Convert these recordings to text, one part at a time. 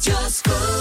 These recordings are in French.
Just food.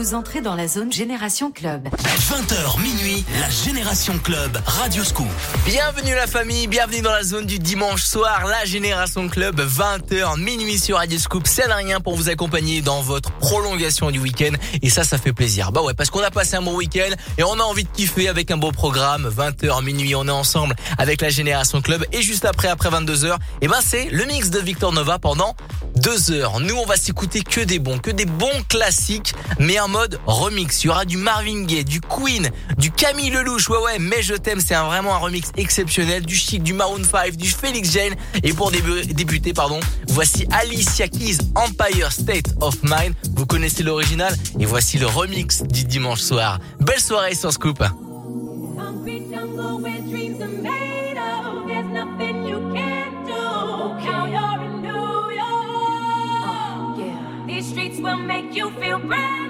Vous entrez dans la zone Génération Club. 20h minuit, la Génération Club, Radio Scoop. Bienvenue la famille, bienvenue dans la zone du dimanche soir, la Génération Club, 20h minuit sur Radio Scoop. C'est rien pour vous accompagner dans votre prolongation du week-end. Et ça, ça fait plaisir. Bah ouais, parce qu'on a passé un bon week-end et on a envie de kiffer avec un beau programme. 20h minuit, on est ensemble avec la Génération Club. Et juste après, après 22h, et eh ben c'est le mix de Victor Nova pendant deux heures. Nous, on va s'écouter que des bons, que des bons classiques, mais en mode remix. Il y aura du Marvin Gaye, du Queen, du Camille Lelouch. Ouais, ouais, mais je t'aime, c'est vraiment un remix exceptionnel. Du Chic, du Maroon 5, du Felix Jane. Et pour débuter, pardon, voici Alicia Keys, Empire State of Mind. Vous connaissez l'original et voici le remix du dimanche soir. Belle soirée sur Scoop. will make you feel brand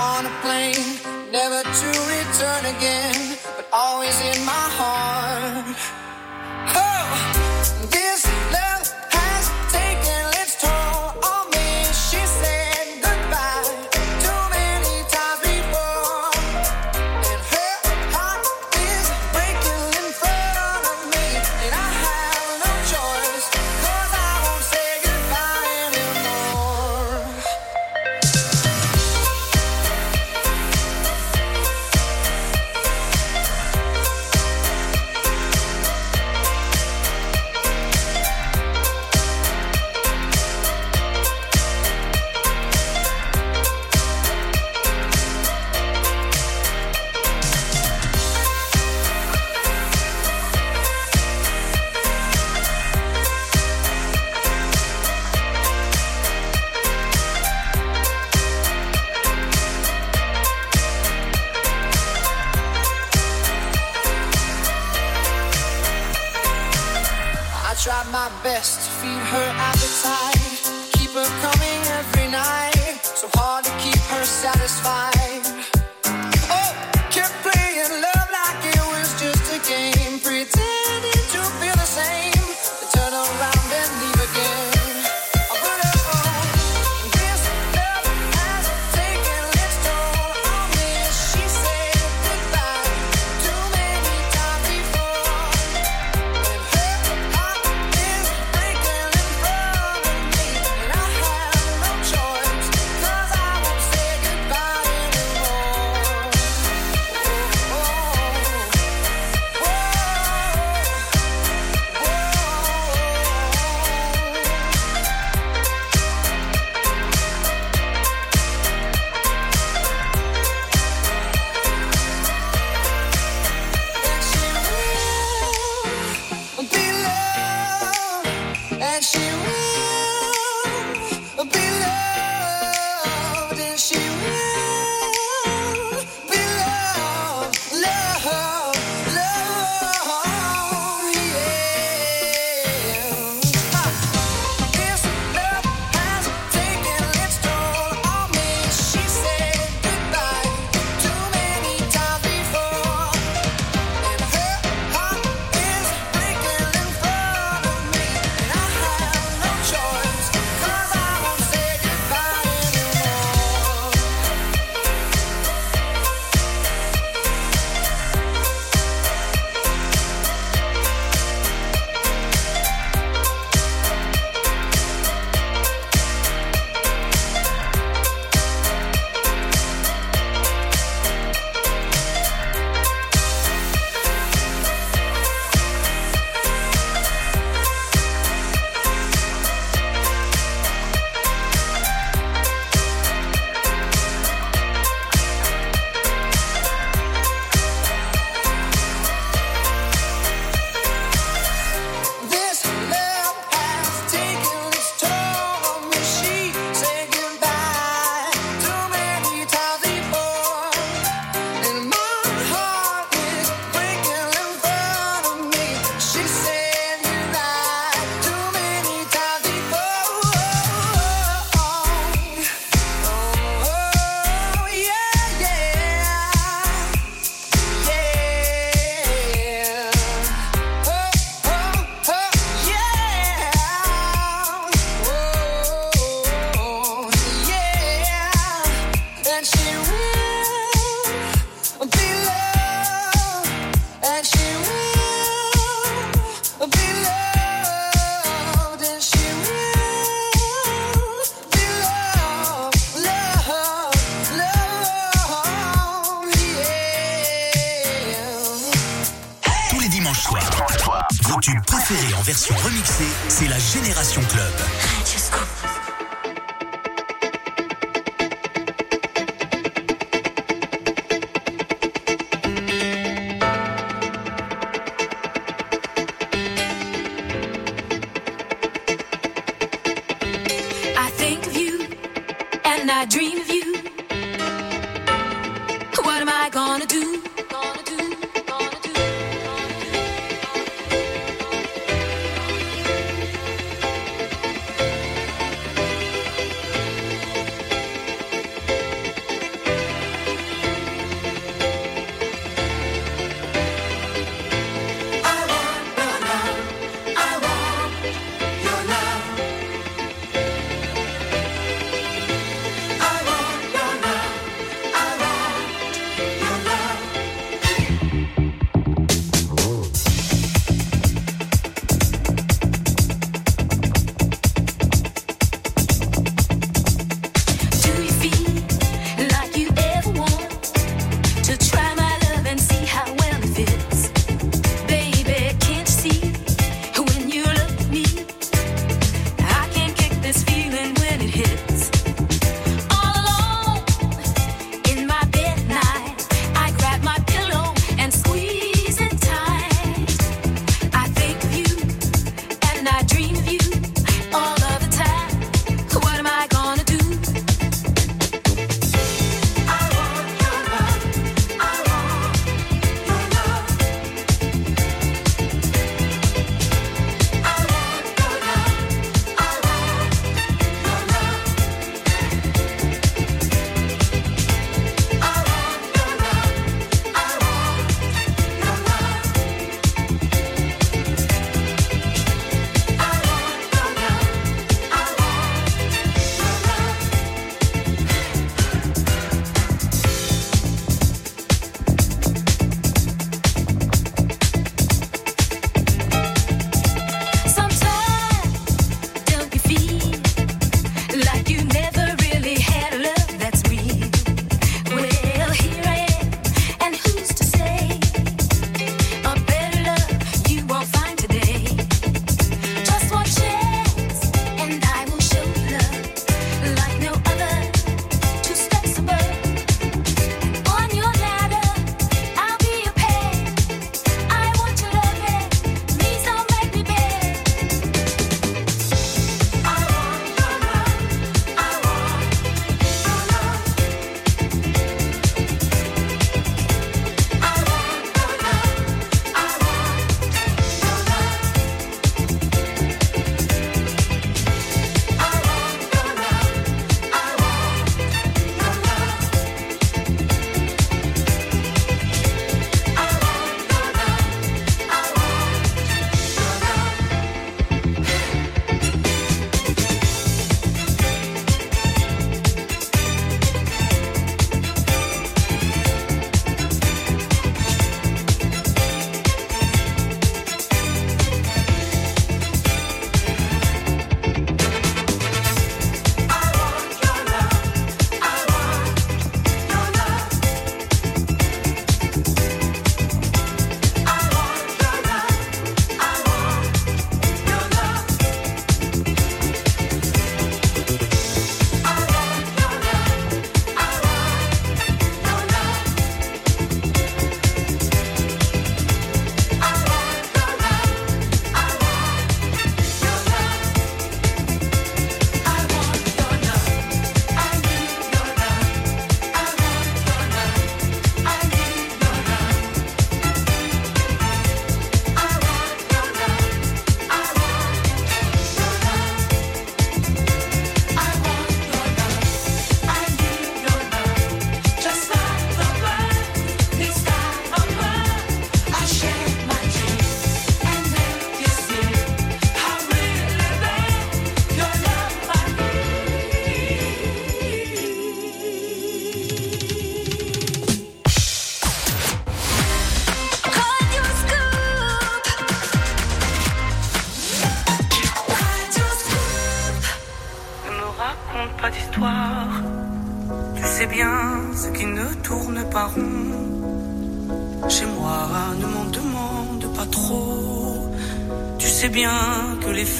on a plane, never to return again, but always in my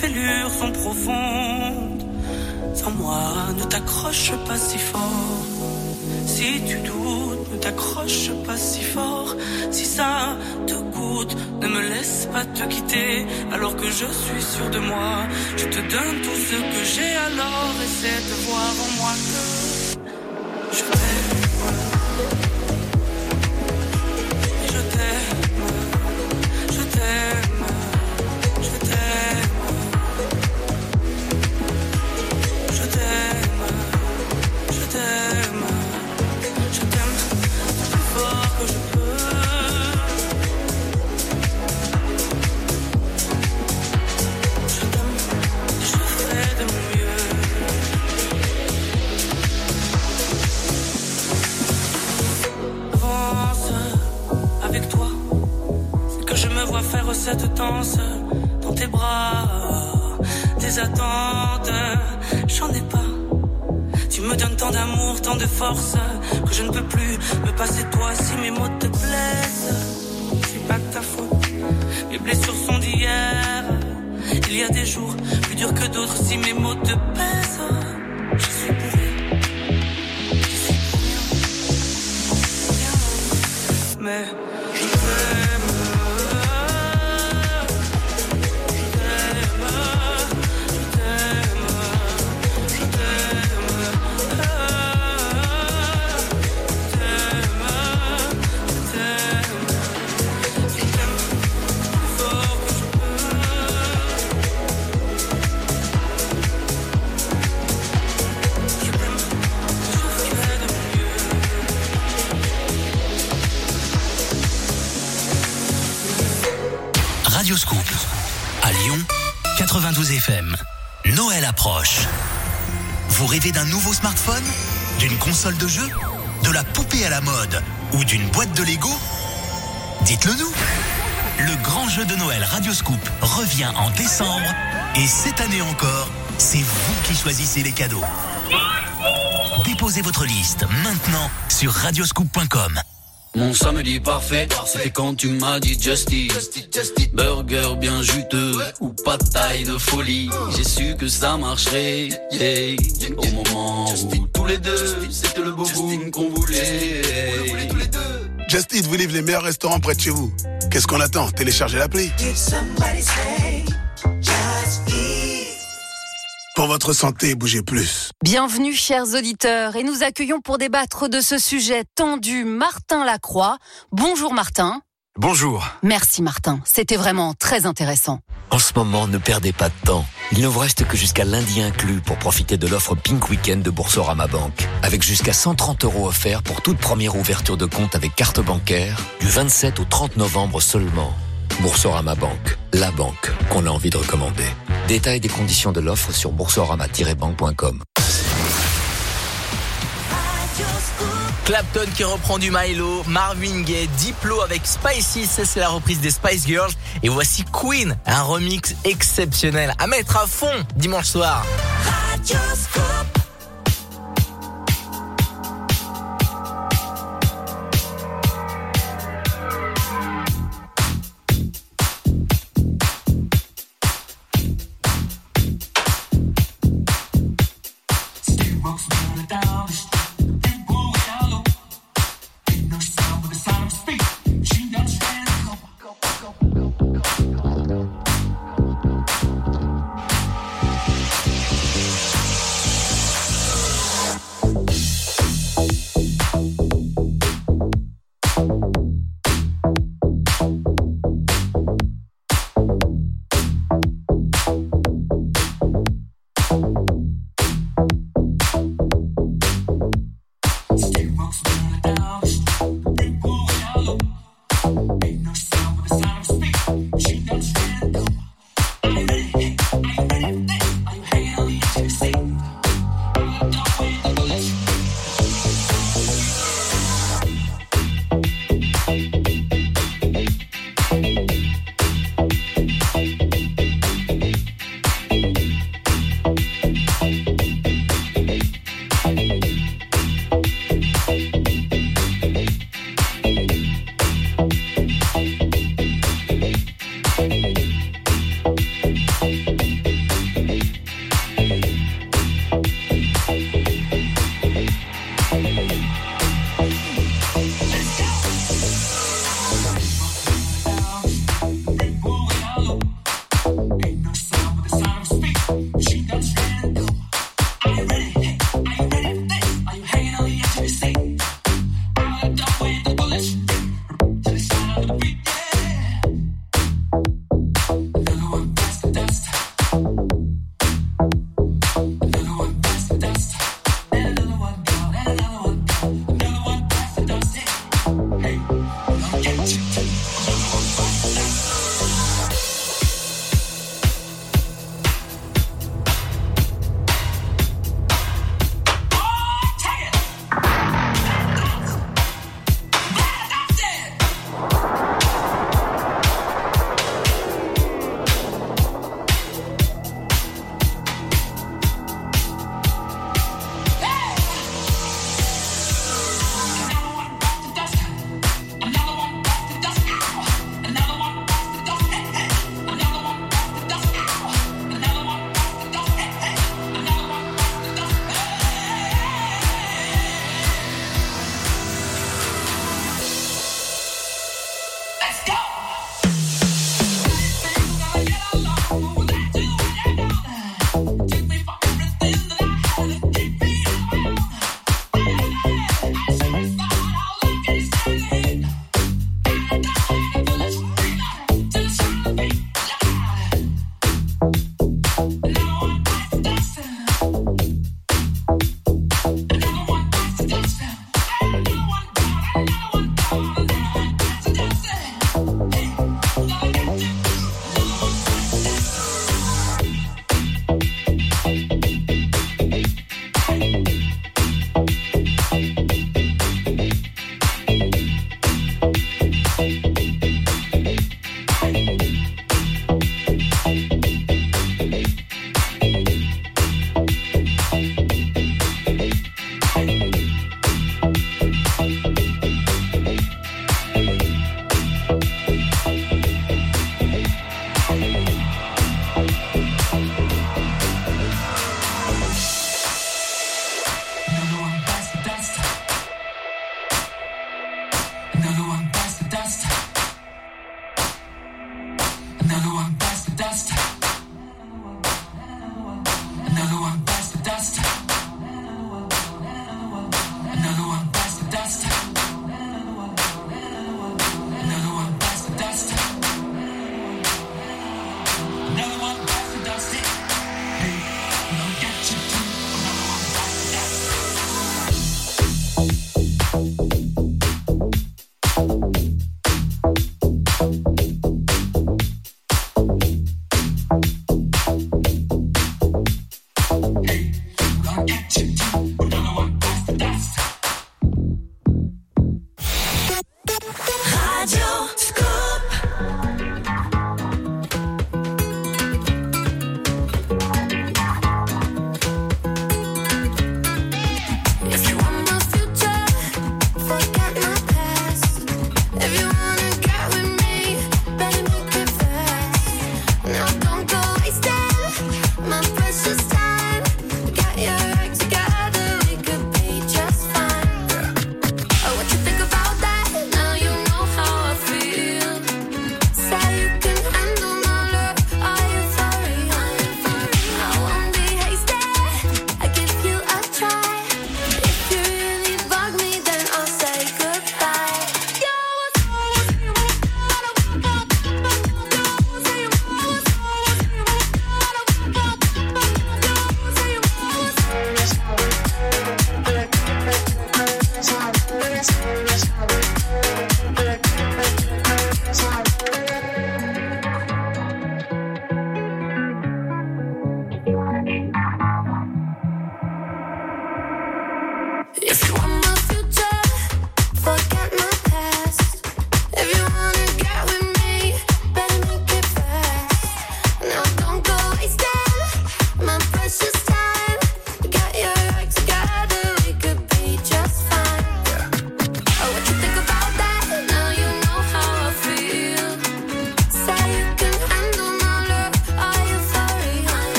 fêlures sont profondes. Sans moi, ne t'accroche pas si fort. Si tu doutes, ne t'accroche pas si fort. Si ça te coûte, ne me laisse pas te quitter. Alors que je suis sûr de moi, je te donne tout ce que j'ai. Alors essaie de voir en que d'autres si mes mots te pèsent. Je suis pour rien. Mais Noël approche. Vous rêvez d'un nouveau smartphone? D'une console de jeu? De la poupée à la mode? Ou d'une boîte de Lego? Dites-le nous. Le grand jeu de Noël Radio Scoop revient en décembre. Et cette année encore, c'est vous qui choisissez les cadeaux. Déposez votre liste maintenant sur radioscoop.com. Mon samedi parfait, c'était quand tu m'as dit Just Eat. Burger bien juteux ou pas de taille de folie. J'ai su que ça marcherait, yeah. Au moment où tous les deux, c'était le beau boom qu'on voulait. Just Eat vous livre les meilleurs restaurants près de chez vous? Qu'est-ce qu'on attend? Téléchargez l'appli. Pour votre santé, bougez plus. Bienvenue, chers auditeurs, et nous accueillons pour débattre de ce sujet tendu Martin Lacroix. Bonjour Martin. Bonjour. Merci Martin, c'était vraiment très intéressant. En ce moment, ne perdez pas de temps. Il ne vous reste que jusqu'à lundi inclus pour profiter de l'offre Pink Weekend de Boursorama Banque. Avec jusqu'à 130 euros offerts pour toute première ouverture de compte avec carte bancaire, du 27 au 30 novembre seulement. Boursorama Banque, la banque qu'on a envie de recommander. Détails des conditions de l'offre sur boursorama-banque.com. Clapton qui reprend du Milo, Marvin Gaye, Diplo avec Spicy, ça c'est la reprise des Spice Girls. Et voici Queen, un remix exceptionnel à mettre à fond dimanche soir.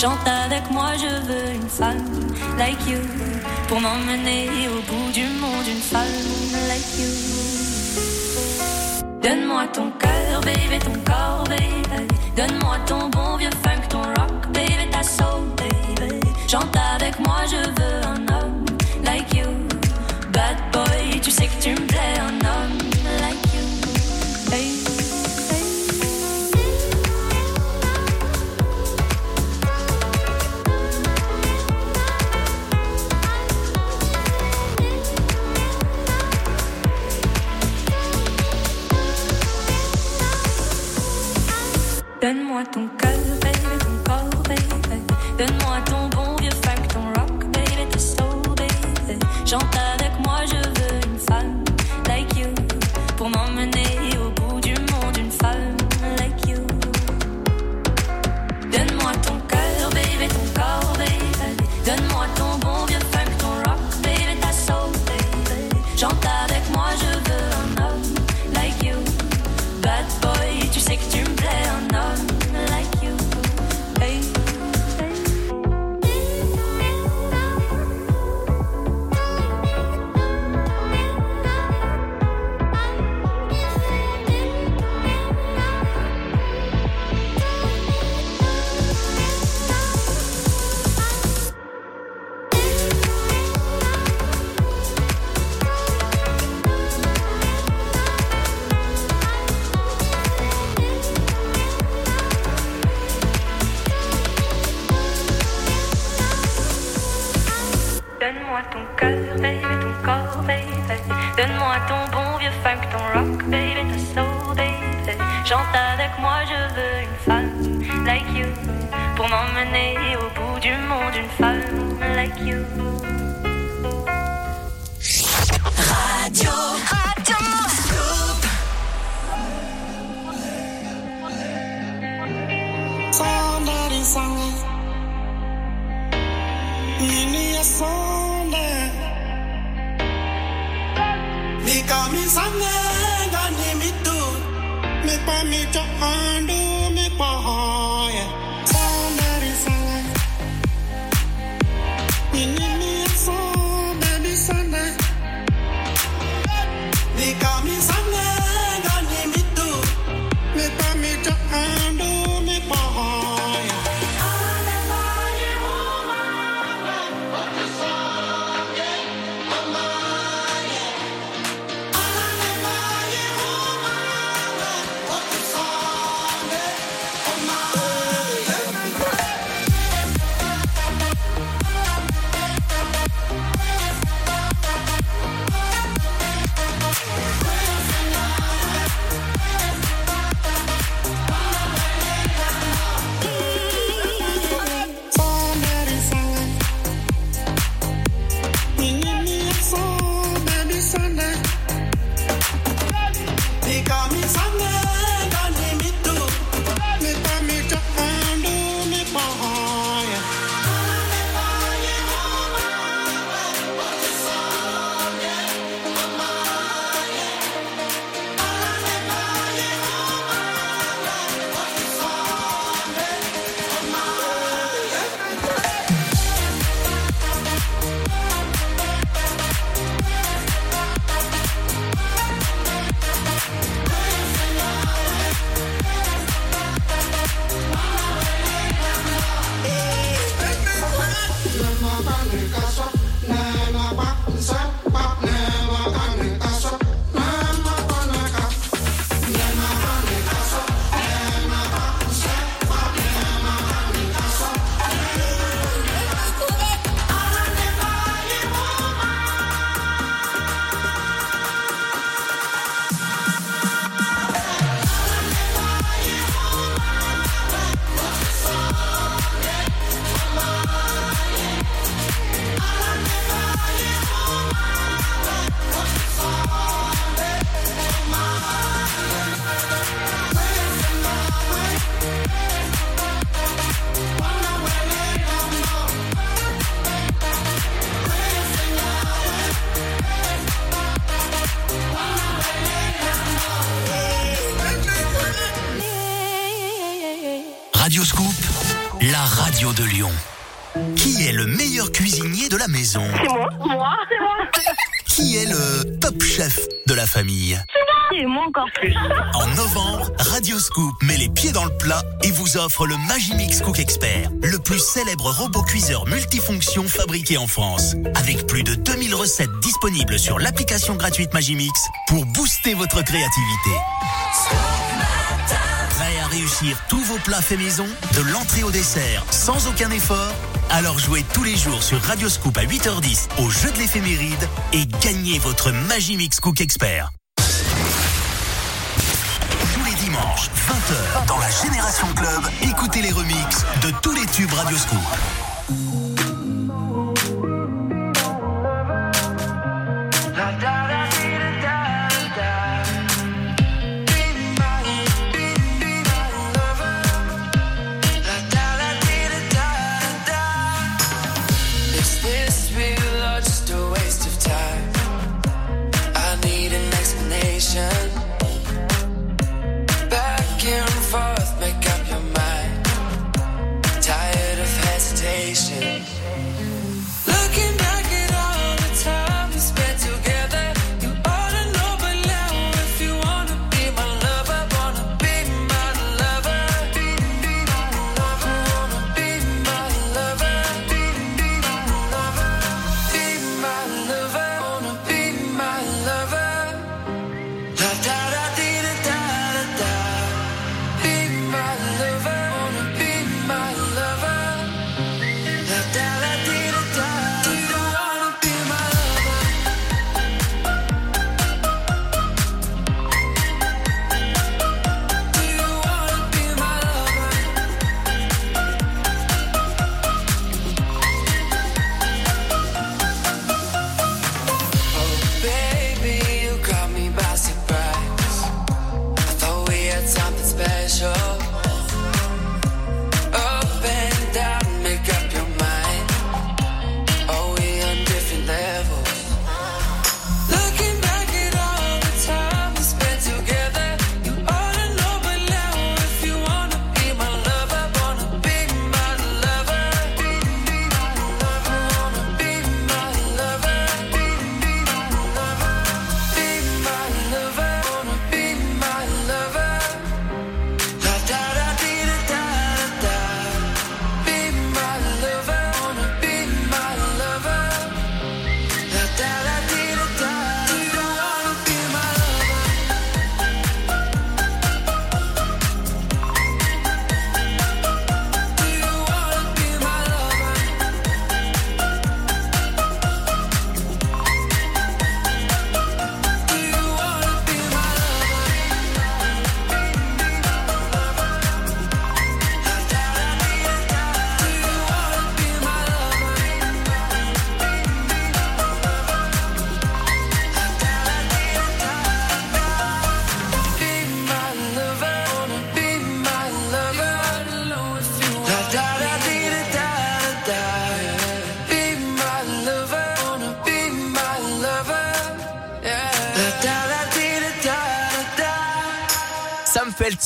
Chante avec moi, je veux une femme like you pour m'emmener au bout du monde, une femme like you. Donne-moi ton cœur, bébé, ton corps. En novembre, Radio Scoop met les pieds dans le plat et vous offre le Magimix Cook Expert, le plus célèbre robot cuiseur multifonction fabriqué en France. Avec plus de 2000 recettes disponibles sur l'application gratuite Magimix pour booster votre créativité. Prêt à réussir tous vos plats faits maison, de l'entrée au dessert, sans aucun effort? Alors jouez tous les jours sur Radio Scoop à 8h10 au jeu de l'éphéméride et gagnez votre Magimix Cook Expert. Génération Club, écoutez les remixes de tous les tubes Radio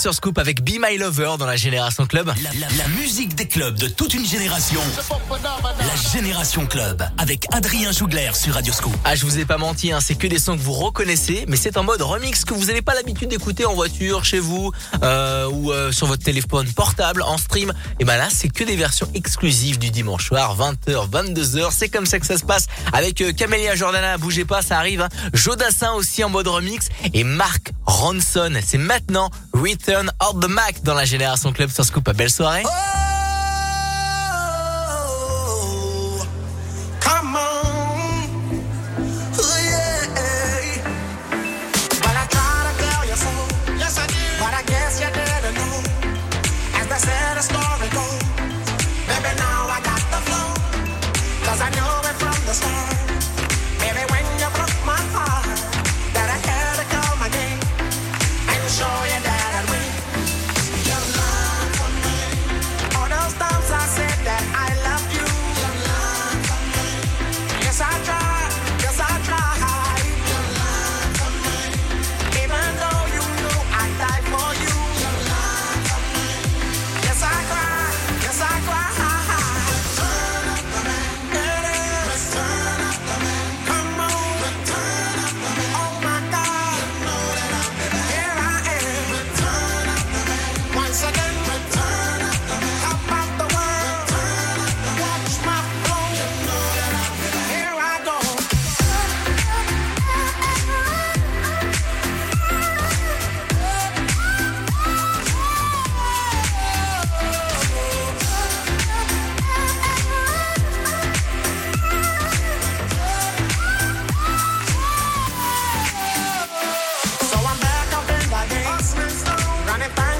sur Scoop avec Be My Lover dans la Génération Club. La, musique des clubs de toute une génération. La Génération Club avec Adrien Jougler sur Radio Scoop. Ah, je vous ai pas menti, hein, c'est que des sons que vous reconnaissez, mais c'est en mode remix que vous n'avez pas l'habitude d'écouter en voiture, chez vous euh, ou euh, sur votre téléphone portable, en stream. Et ben là, c'est que des versions exclusives du dimanche soir, 20h, 22h. C'est comme ça que ça se passe avec euh, Camélia Jordana. Bougez pas, ça arrive. Hein. Jodassin aussi en mode remix et Marc Ronson. C'est maintenant Return of the Mac dans la Génération Club sur Scoop. Belle soirée. Oh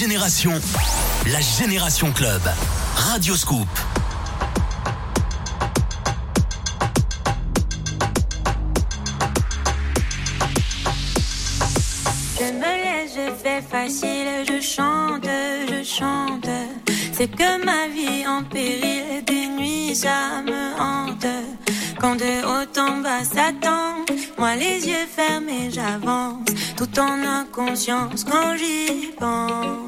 la Génération Club. Radio Scoop. Je me laisse, je fais facile, je chante, je chante. C'est que ma vie en péril, des nuits ça me hante. Quand de haut en bas s'attend, moi les yeux fermés j'avance, tout en inconscience quand j'y pense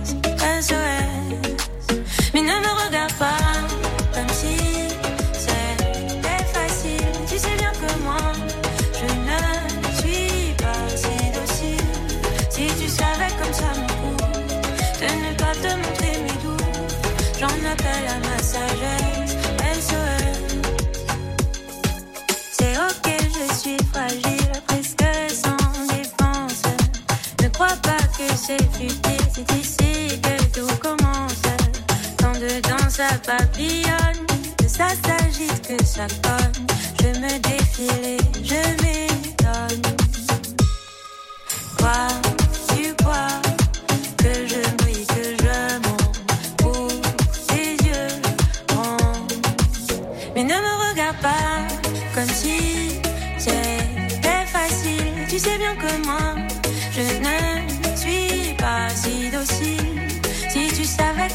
Sagesse. SOS. C'est ok, je suis fragile, presque sans défense. Ne crois pas que c'est futile, c'est ici que tout commence. Quand dedans ça papillonne, que ça s'agite, que ça cogne. Je me défile et je m'étonne.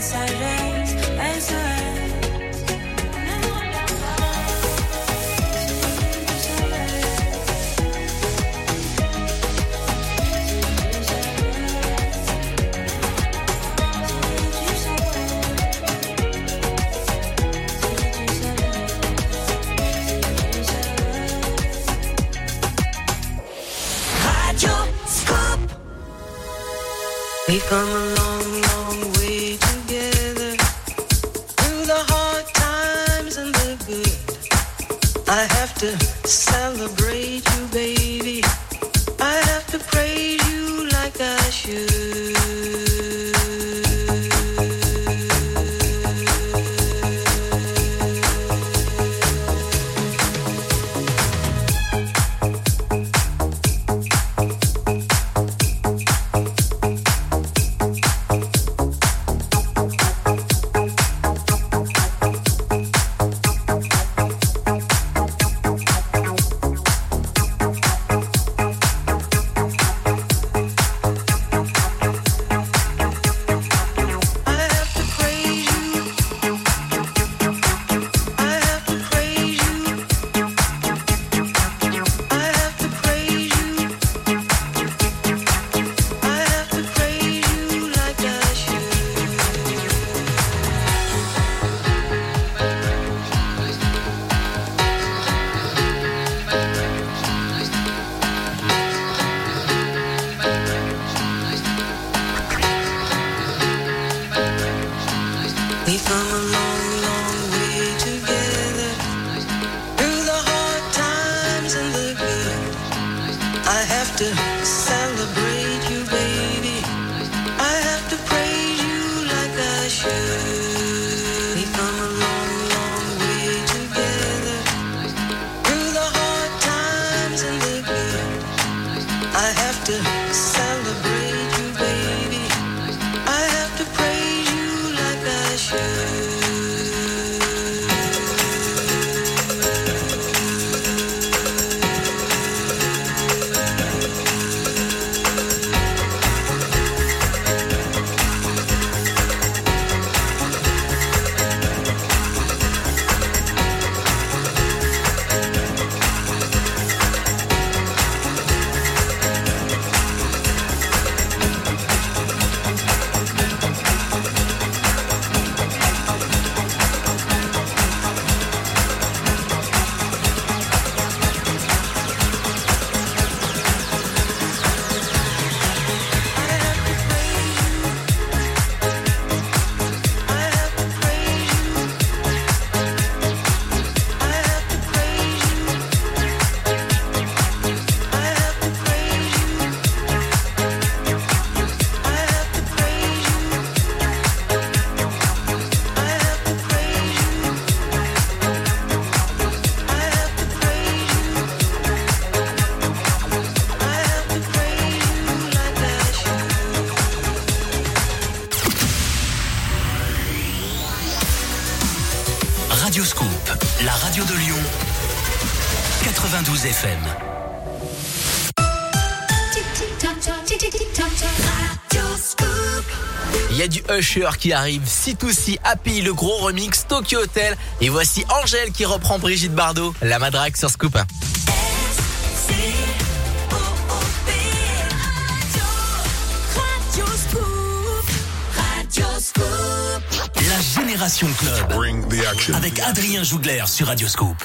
ma sagesse. SOS. Radio Scoop. We've come a long, long Il y a du Usher qui arrive, C2C, Happy, le gros remix, Tokyo Hotel. Et voici Angèle qui reprend Brigitte Bardot, la madrague sur Scoop. La Génération Club. Avec Adrien Jougler sur Radioscope.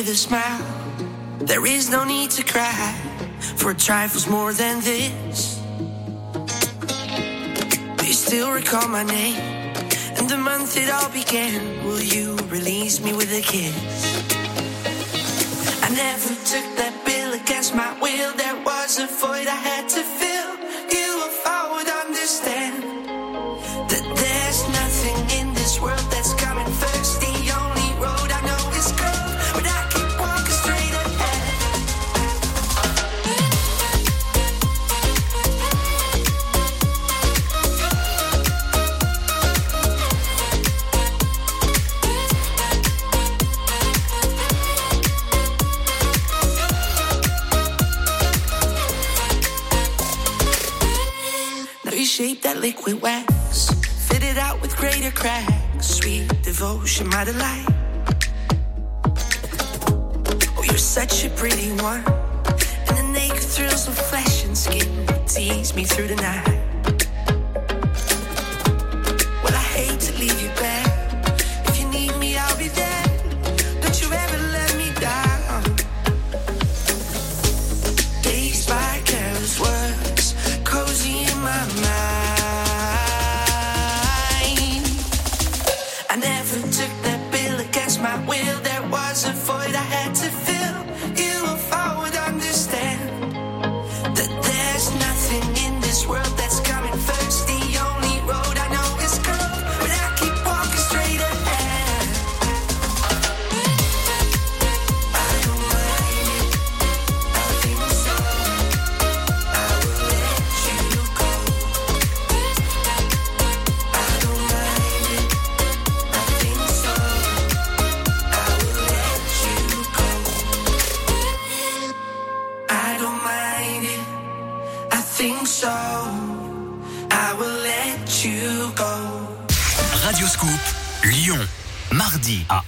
with a smile. There is no need to cry for trifles more than this. Do you still recall my name and the month it all began? Will you release me with a kiss? I never took that pill against my will.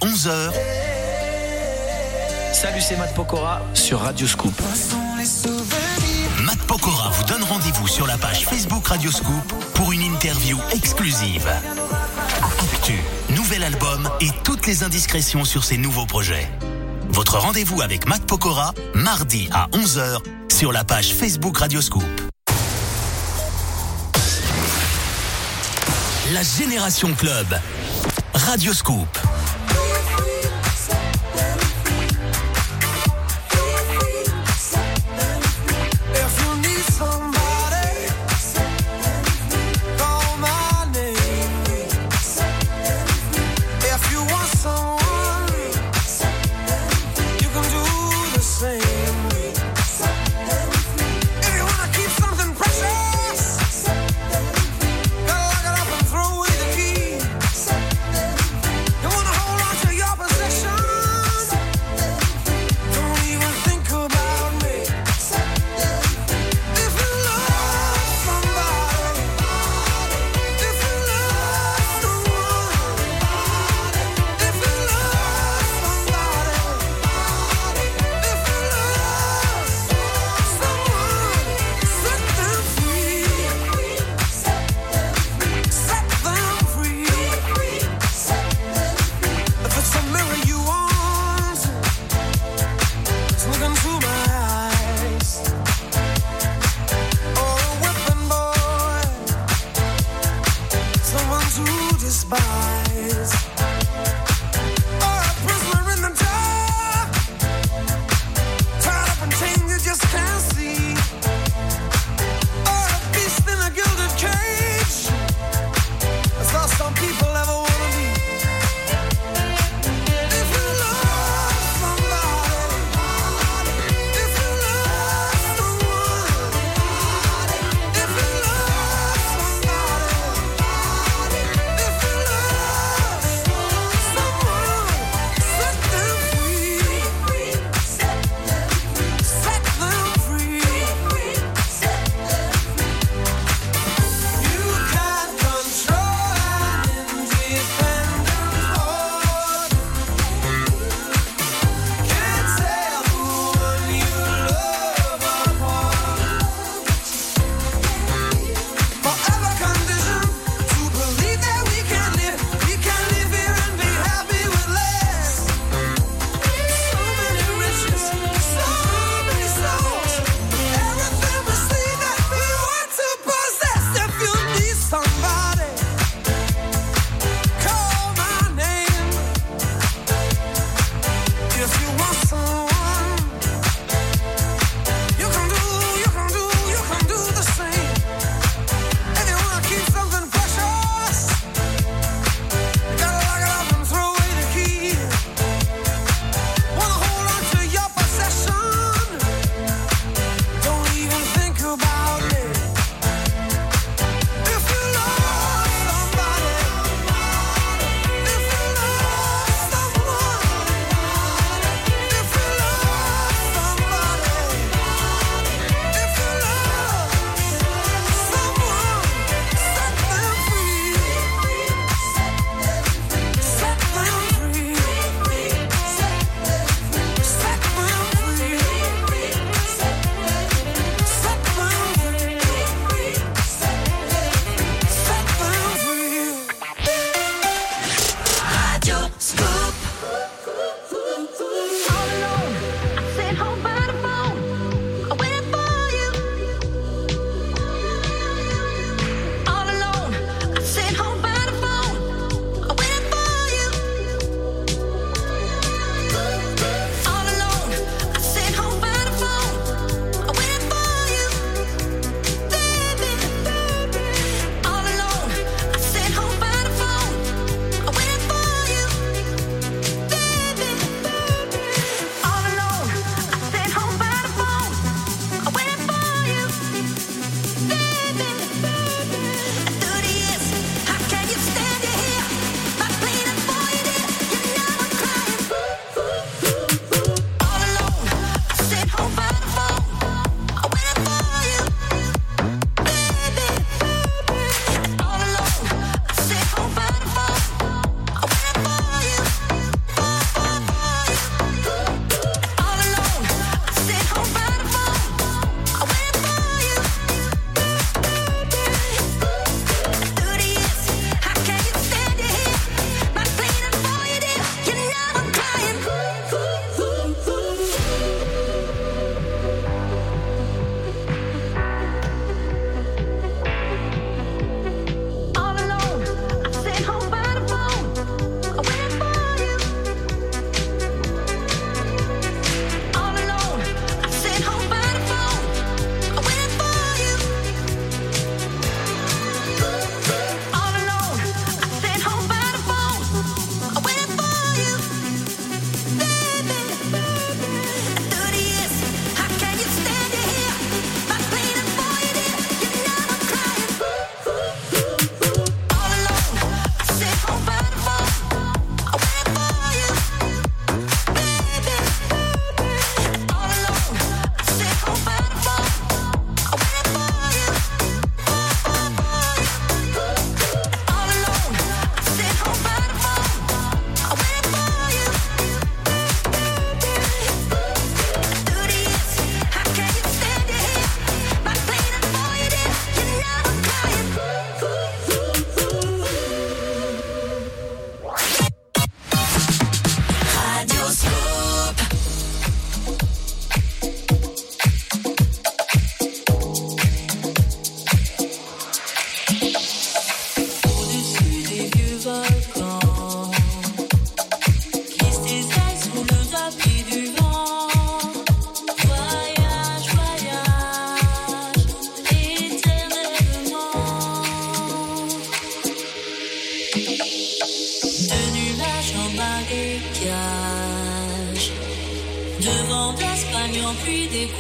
11h. Salut, c'est Matt Pokora sur Radio Scoop. Matt Pokora vous donne rendez-vous sur la page Facebook Radio Scoop pour une interview exclusive. Nouvel album et toutes les indiscrétions sur ses nouveaux projets. Votre rendez-vous avec Matt Pokora, mardi à 11h sur la page Facebook Radio Scoop. La Génération Club. Radio Scoop.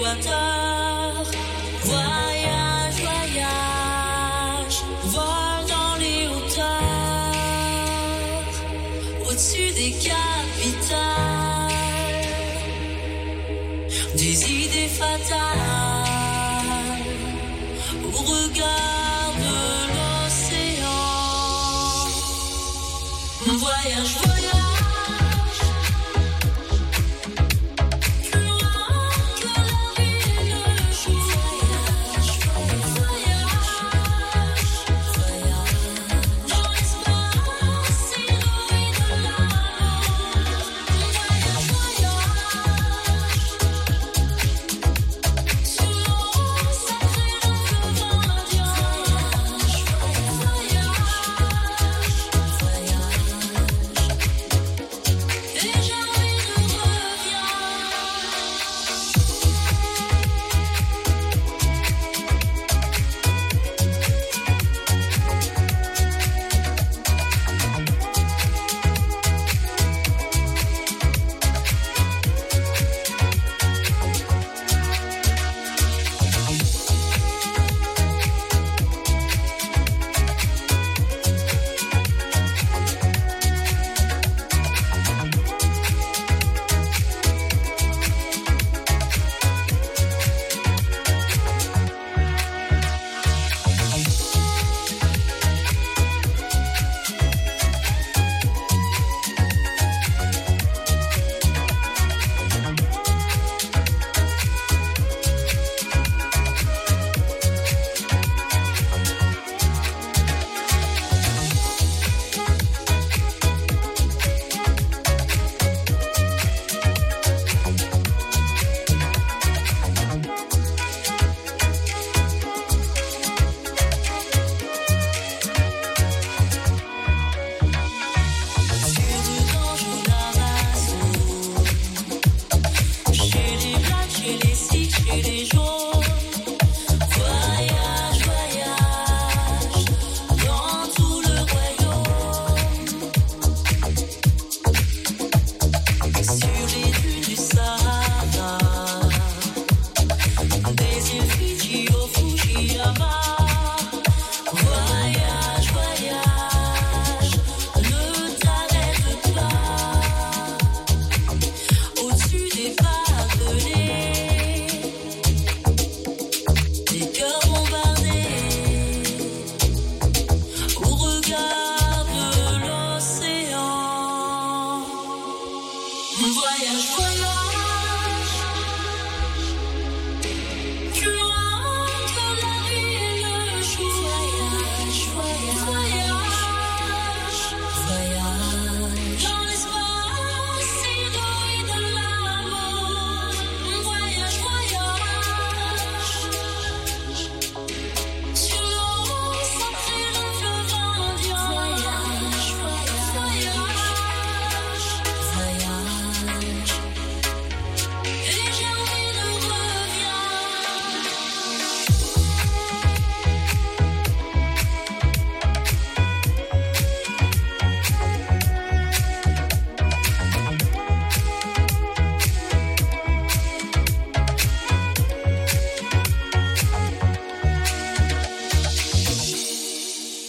Plus d'équateur. Voyage, voyage, vol dans les hauteurs, au-dessus des capitales,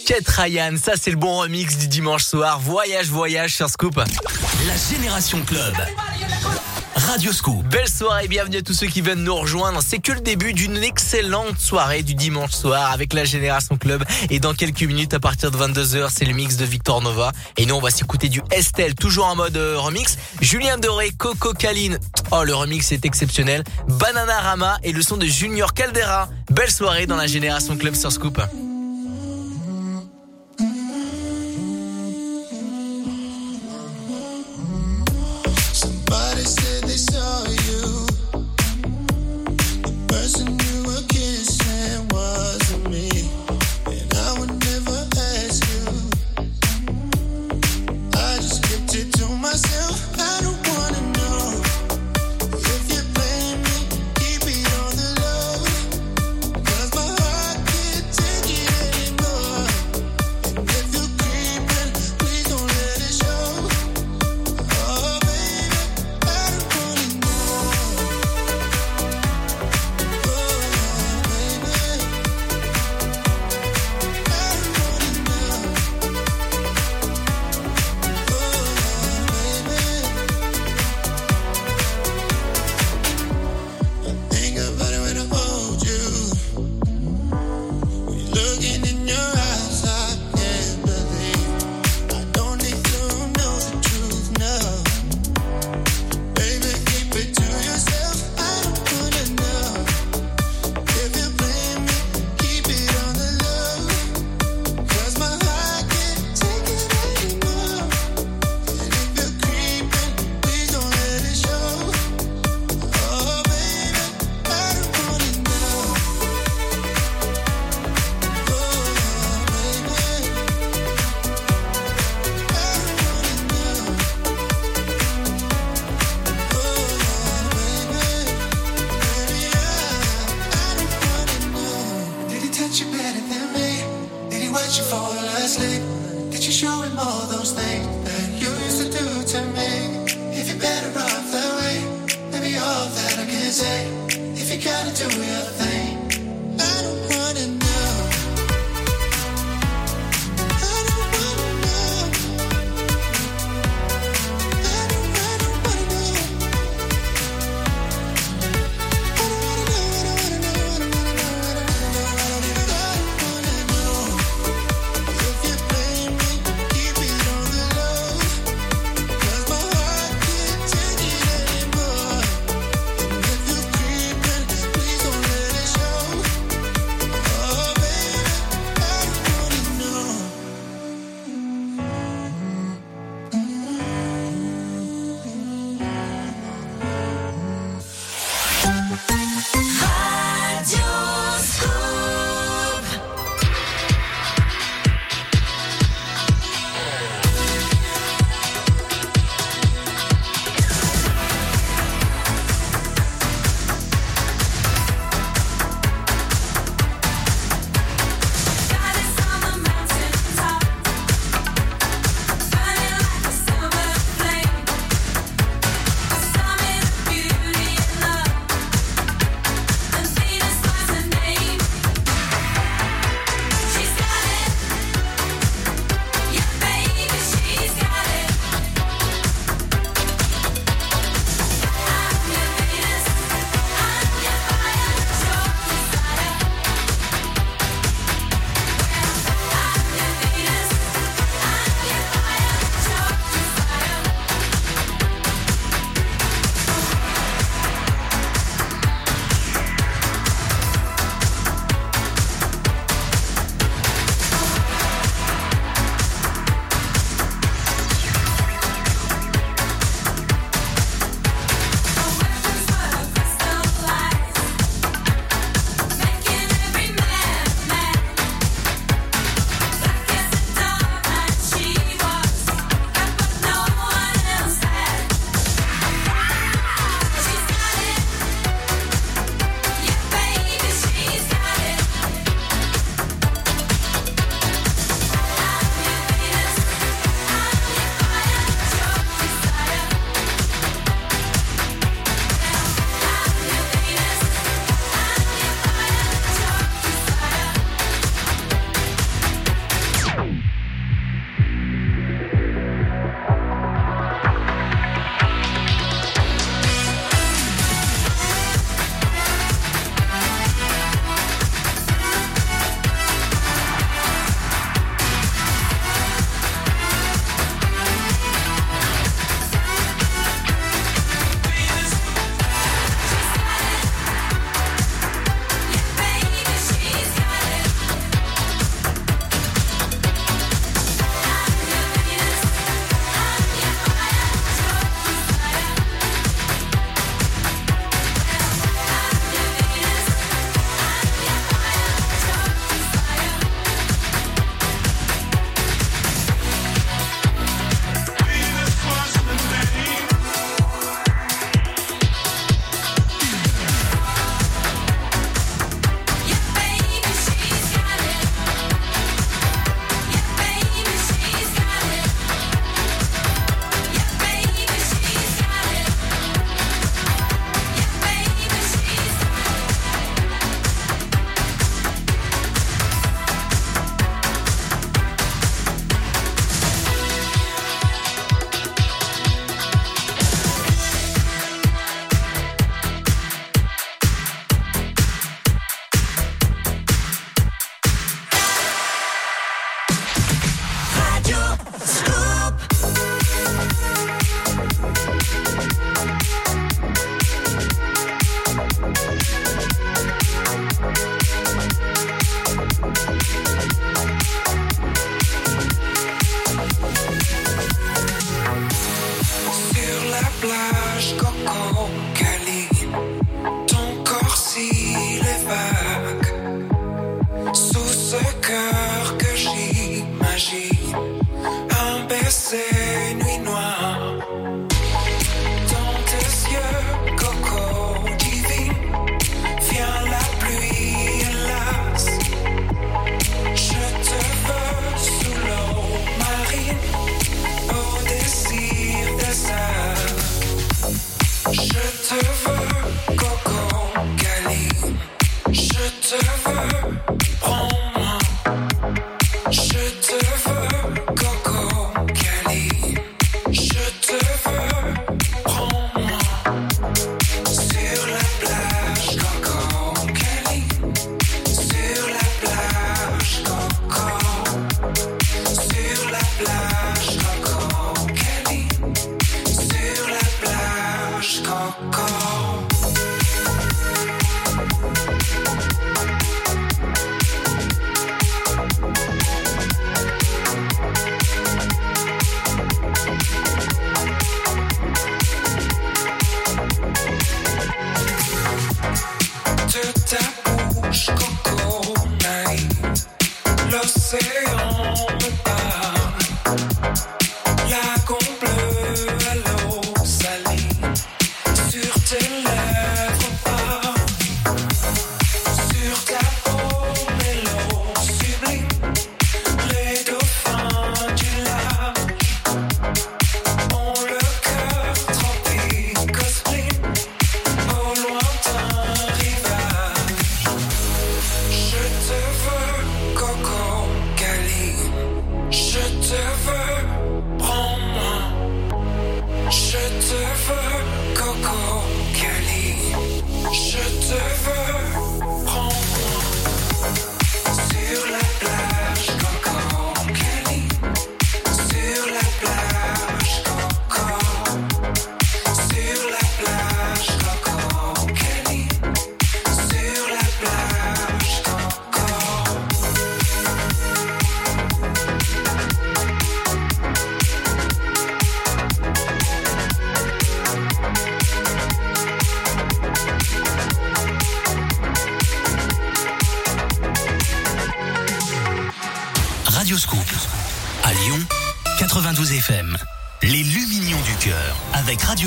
Kate Ryan, ça c'est le bon remix du dimanche soir. Voyage, voyage sur Scoop. La Génération Club. Radio Scoop. Belle soirée, bienvenue à tous ceux qui viennent nous rejoindre. C'est que le début d'une excellente soirée du dimanche soir avec la Génération Club. Et dans quelques minutes, à partir de 22h, c'est le mix de Victor Nova. Et nous, on va s'écouter du Estelle, toujours en mode euh, remix. Julien Doré, Coco Caline. Oh, le remix est exceptionnel. Banana Rama et le son de Junior Caldera. Belle soirée dans la Génération Club sur Scoop.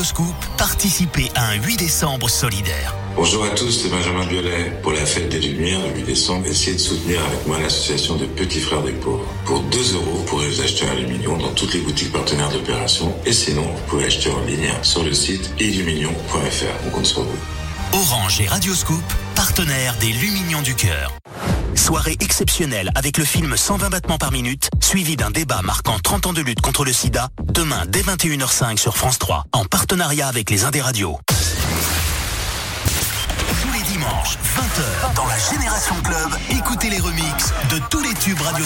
Scoop, participez à un 8 décembre solidaire. Bonjour à tous, c'est Benjamin Biolay. Pour la fête des Lumières, le 8 décembre, essayez de soutenir avec moi l'association de Petits Frères des Pauvres. Pour 2 euros, vous pourrez vous acheter un aluminium dans toutes les boutiques partenaires d'opération. Et sinon, vous pouvez acheter en ligne sur le site illuminion.fr. On compte sur vous. Orange et Radio Scoop, partenaires des Lumignons du cœur. Soirée exceptionnelle avec le film 120 battements par minute, suivi d'un débat marquant 30 ans de lutte contre le sida, demain dès 21h05 sur France 3, en partenariat avec les Indés Radio. Tous les dimanches, 20h, dans la Génération Club, écoutez les remixes de tous les tubes Radio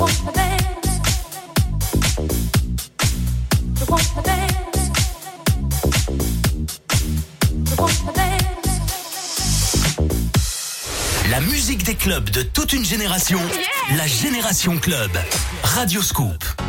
La musique des clubs de toute une génération, la Génération Club. Radioscop.